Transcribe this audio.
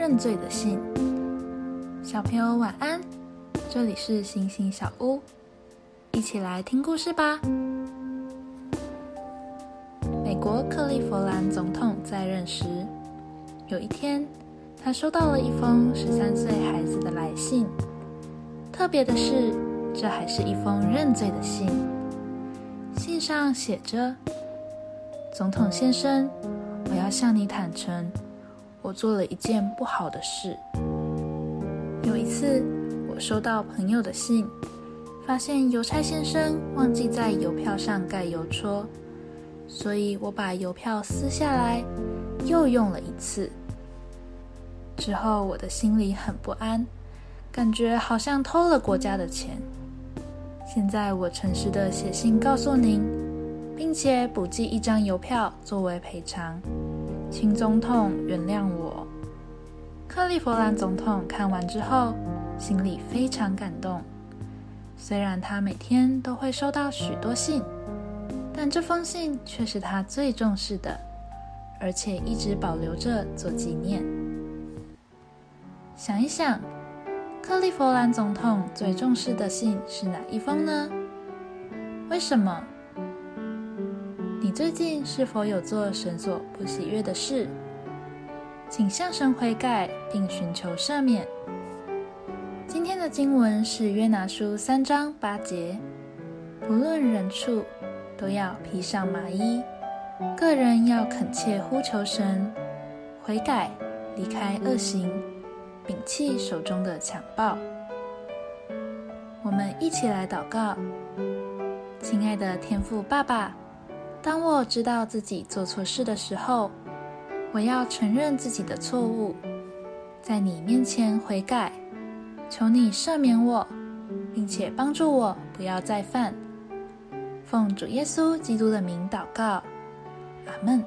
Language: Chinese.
认罪的信。小朋友晚安，这里是星星小屋，一起来听故事吧。美国克利夫兰总统在任时，有一天，他收到了一封十三岁孩子的来信。特别的是，这还是一封认罪的信。信上写着：“总统先生，我要向你坦诚，我做了一件不好的事。有一次，我收到朋友的信，发现邮差先生忘记在邮票上盖邮戳。”所以我把邮票撕下来，又用了一次。之后我的心里很不安，感觉好像偷了国家的钱。现在我诚实的写信告诉您，并且补寄一张邮票作为赔偿，请总统原谅我。克利夫兰总统看完之后，心里非常感动。虽然他每天都会收到许多信。但这封信却是他最重视的，而且一直保留着做纪念。想一想，克利夫兰总统最重视的信是哪一封呢？为什么？你最近是否有做神所不喜悦的事？请向神悔改，并寻求赦免。今天的经文是约拿书三章八节，不论人畜。都要披上麻衣，个人要恳切呼求神，悔改，离开恶行，摒弃手中的强暴。我们一起来祷告，亲爱的天父爸爸，当我知道自己做错事的时候，我要承认自己的错误，在你面前悔改，求你赦免我，并且帮助我不要再犯。奉主耶稣基督的名祷告，阿门。